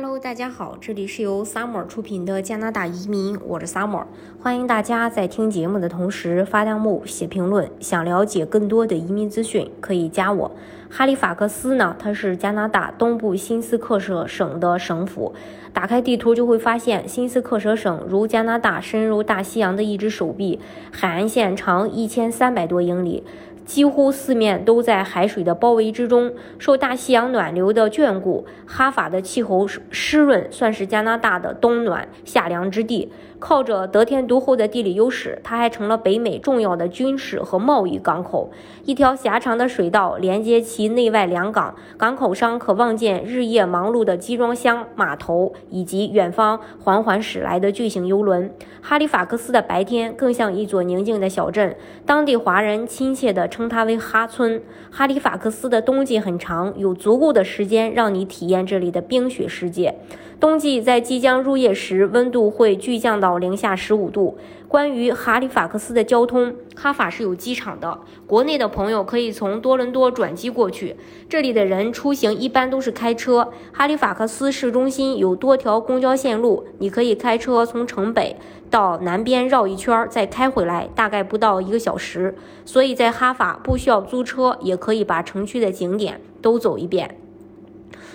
Hello，大家好，这里是由 Summer 出品的加拿大移民，我是 Summer，欢迎大家在听节目的同时发弹幕、写评论。想了解更多的移民资讯，可以加我。哈利法克斯呢，它是加拿大东部新斯克舍省的省府。打开地图就会发现，新斯克舍省如加拿大深入大西洋的一只手臂，海岸线长一千三百多英里。几乎四面都在海水的包围之中，受大西洋暖流的眷顾，哈法的气候湿润，算是加拿大的冬暖夏凉之地。靠着得天独厚的地理优势，它还成了北美重要的军事和贸易港口。一条狭长的水道连接其内外两港，港口上可望见日夜忙碌的集装箱码头以及远方缓缓驶来的巨型游轮。哈利法克斯的白天更像一座宁静的小镇，当地华人亲切地称它为“哈村”。哈利法克斯的冬季很长，有足够的时间让你体验这里的冰雪世界。冬季在即将入夜时，温度会巨降到零下十五度。关于哈利法克斯的交通，哈法是有机场的，国内的朋友可以从多伦多转机过去。这里的人出行一般都是开车。哈利法克斯市中心有多条公交线路，你可以开车从城北到南边绕一圈，再开回来，大概不到一个小时。所以在哈法不需要租车，也可以把城区的景点都走一遍。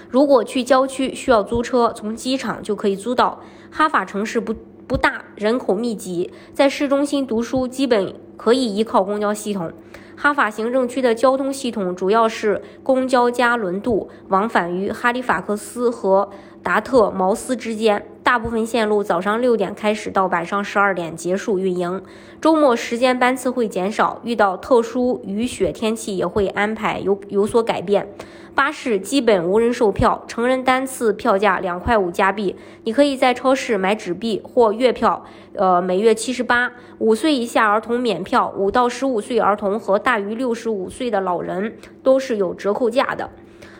如果去郊区需要租车，从机场就可以租到。哈法城市不不大，人口密集，在市中心读书基本可以依靠公交系统。哈法行政区的交通系统主要是公交加轮渡，往返于哈利法克斯和达特茅斯之间。大部分线路早上六点开始到晚上十二点结束运营，周末时间班次会减少，遇到特殊雨雪天气也会安排有有所改变。巴士基本无人售票，成人单次票价两块五加币。你可以在超市买纸币或月票，呃，每月七十八。五岁以下儿童免票，五到十五岁儿童和大于六十五岁的老人都是有折扣价的。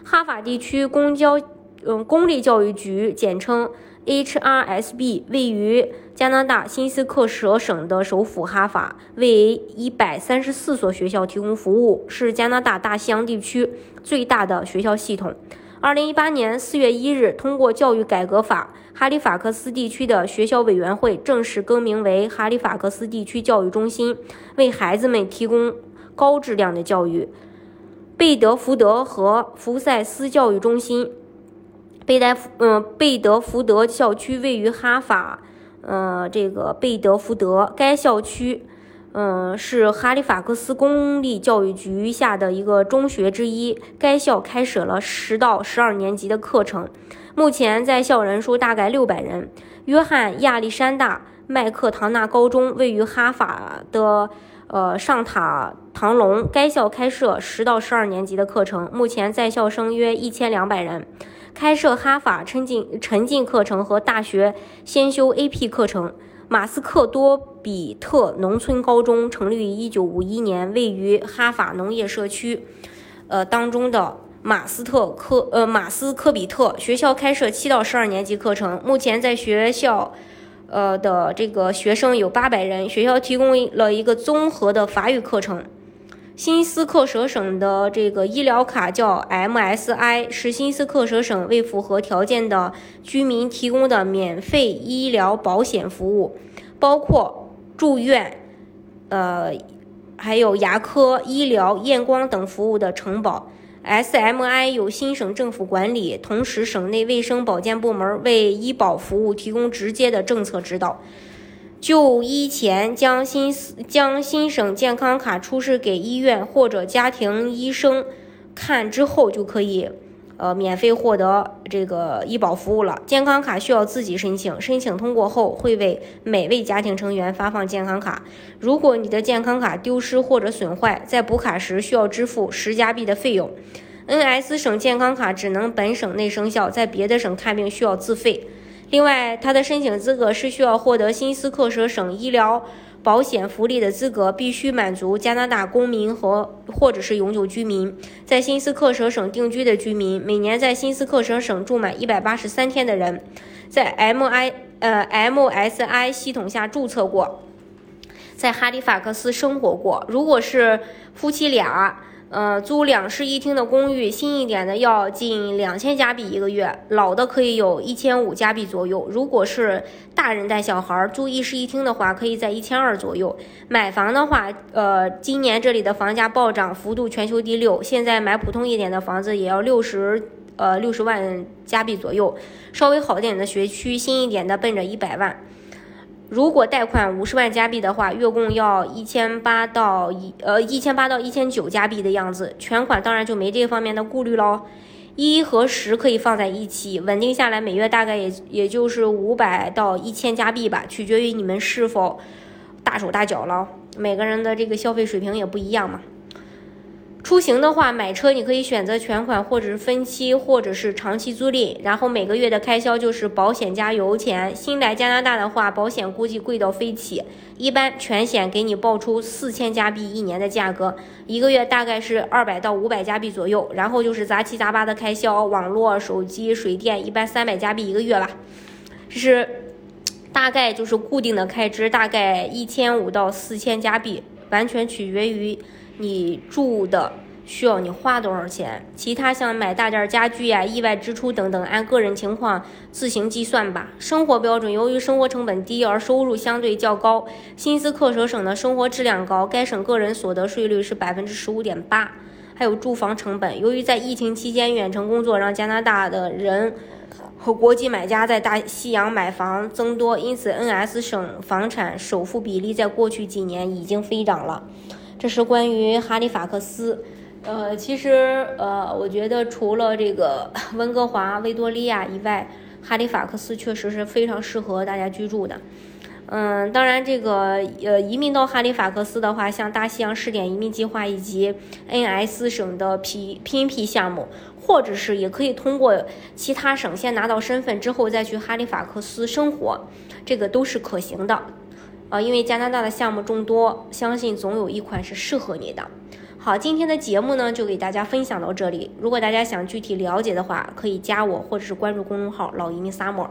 哈法地区公交，嗯，公立教育局简称。HRSB 位于加拿大新斯克舍省的首府哈法，为一百三十四所学校提供服务，是加拿大大西洋地区最大的学校系统。二零一八年四月一日，通过教育改革法，哈利法克斯地区的学校委员会正式更名为哈利法克斯地区教育中心，为孩子们提供高质量的教育。贝德福德和福赛斯教育中心。贝德福，嗯，贝德福德校区位于哈法，呃，这个贝德福德该校区，嗯，是哈利法克斯公立教育局下的一个中学之一。该校开设了十到十二年级的课程，目前在校人数大概六百人。约翰亚历山大麦克唐纳高中位于哈法的，呃，上塔唐龙。该校开设十到十二年级的课程，目前在校生约一千两百人。开设哈法沉浸沉浸课程和大学先修 AP 课程。马斯克多比特农村高中成立于1951年，位于哈法农业社区，呃当中的马斯特科呃马斯科比特学校开设七到十二年级课程。目前在学校，呃的这个学生有八百人。学校提供了一个综合的法语课程。新斯克舍省的这个医疗卡叫 MSI，是新斯克舍省为符合条件的居民提供的免费医疗保险服务，包括住院，呃，还有牙科、医疗、验光等服务的承保。SMI 由新省政府管理，同时省内卫生保健部门为医保服务提供直接的政策指导。就医前将新将新省健康卡出示给医院或者家庭医生看之后，就可以呃免费获得这个医保服务了。健康卡需要自己申请，申请通过后会为每位家庭成员发放健康卡。如果你的健康卡丢失或者损坏，在补卡时需要支付十加币的费用。NS 省健康卡只能本省内生效，在别的省看病需要自费。另外，他的申请资格是需要获得新斯克舍省医疗保险福利的资格，必须满足加拿大公民和或者是永久居民，在新斯克舍省定居的居民，每年在新斯克舍省住满一百八十三天的人，在 M I 呃 M S I 系统下注册过，在哈利法克斯生活过。如果是夫妻俩。呃，租两室一厅的公寓，新一点的要近两千加币一个月，老的可以有一千五加币左右。如果是大人带小孩儿租一室一厅的话，可以在一千二左右。买房的话，呃，今年这里的房价暴涨幅度全球第六，现在买普通一点的房子也要六十呃六十万加币左右，稍微好点的学区，新一点的奔着一百万。如果贷款五十万加币的话，月供要一千八到一呃一千八到一千九加币的样子，全款当然就没这方面的顾虑喽。一和十可以放在一起，稳定下来每月大概也也就是五百到一千加币吧，取决于你们是否大手大脚了。每个人的这个消费水平也不一样嘛。出行的话，买车你可以选择全款，或者是分期，或者是长期租赁。然后每个月的开销就是保险加油钱。新来加拿大的话，保险估计贵到飞起，一般全险给你报出四千加币一年的价格，一个月大概是二百到五百加币左右。然后就是杂七杂八的开销，网络、手机、水电，一般三百加币一个月吧。这是大概就是固定的开支，大概一千五到四千加币，完全取决于。你住的需要你花多少钱？其他像买大件家具呀、意外支出等等，按个人情况自行计算吧。生活标准，由于生活成本低而收入相对较高，新斯克舍省的生活质量高，该省个人所得税率是百分之十五点八。还有住房成本，由于在疫情期间远程工作，让加拿大的人和国际买家在大西洋买房增多，因此 NS 省房产首付比例在过去几年已经飞涨了。这是关于哈利法克斯，呃，其实呃，我觉得除了这个 温哥华、维多利亚以外，哈利法克斯确实是非常适合大家居住的。嗯，当然这个呃，移民到哈利法克斯的话，像大西洋试点移民计划以及 NS 省的 P PNP 项目，或者是也可以通过其他省先拿到身份之后再去哈利法克斯生活，这个都是可行的。啊，因为加拿大的项目众多，相信总有一款是适合你的。好，今天的节目呢就给大家分享到这里。如果大家想具体了解的话，可以加我或者是关注公众号“老移民 summer”。